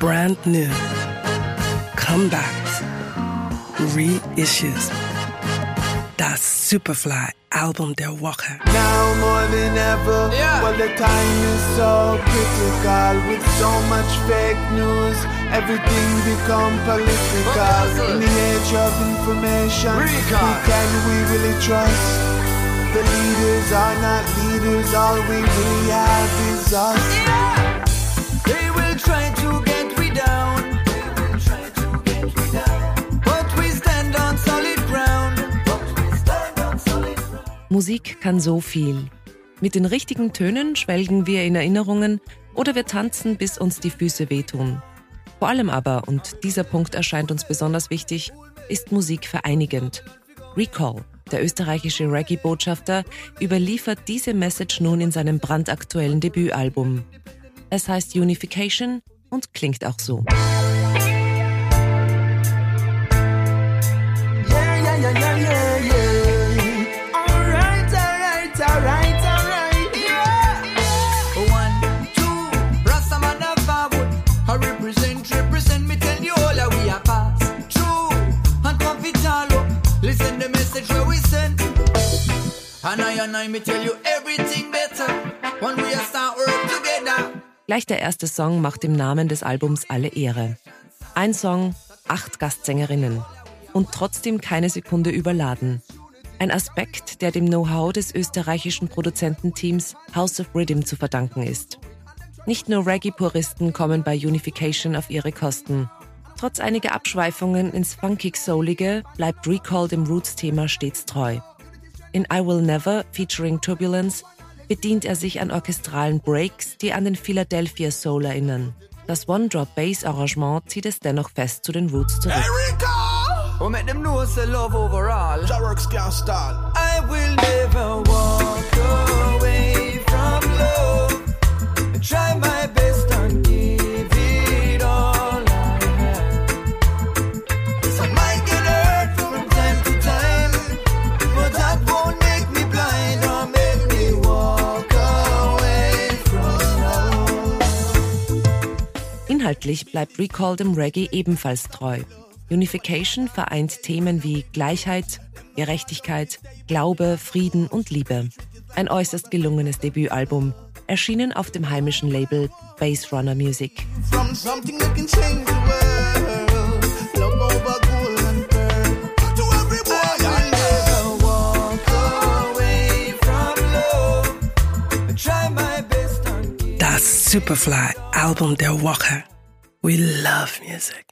brand new, comebacks, reissues. That Superfly album, Der Walker. Now more than ever, Yeah. well the time is so critical with so much fake news. Everything become political. In the age of information, Recall. who can we really trust? The leaders are not leaders. All we really have is us. Yeah. They will try to Musik kann so viel. Mit den richtigen Tönen schwelgen wir in Erinnerungen oder wir tanzen, bis uns die Füße wehtun. Vor allem aber, und dieser Punkt erscheint uns besonders wichtig, ist Musik vereinigend. Recall, der österreichische Reggae-Botschafter, überliefert diese Message nun in seinem brandaktuellen Debütalbum. Es heißt Unification und klingt auch so. And I and I me tell you everything better. When we start work together. Gleich der erste Song macht dem Namen des Albums alle Ehre. Ein Song, acht Gastsängerinnen. Und trotzdem keine Sekunde überladen. Ein Aspekt, der dem Know-how des österreichischen Produzententeams House of Rhythm zu verdanken ist. Nicht nur Reggae-Puristen kommen bei Unification auf ihre Kosten. Trotz einiger Abschweifungen ins funkig-soulige bleibt Recall dem Roots-Thema stets treu. In I Will Never featuring Turbulence bedient er sich an orchestralen Breaks, die an den Philadelphia Soul erinnern. Das One-Drop-Bass-Arrangement zieht es dennoch fest zu den Roots zurück. I will never walk away Inhaltlich bleibt Recall dem Reggae ebenfalls treu. Unification vereint Themen wie Gleichheit, Gerechtigkeit, Glaube, Frieden und Liebe. Ein äußerst gelungenes Debütalbum, erschienen auf dem heimischen Label Bass Runner Music. From something that can change the world. Love over gold and pearl. To every boy and girl. Never walk away from love. Try my best and give That Superfly album, Der Walker. We love music.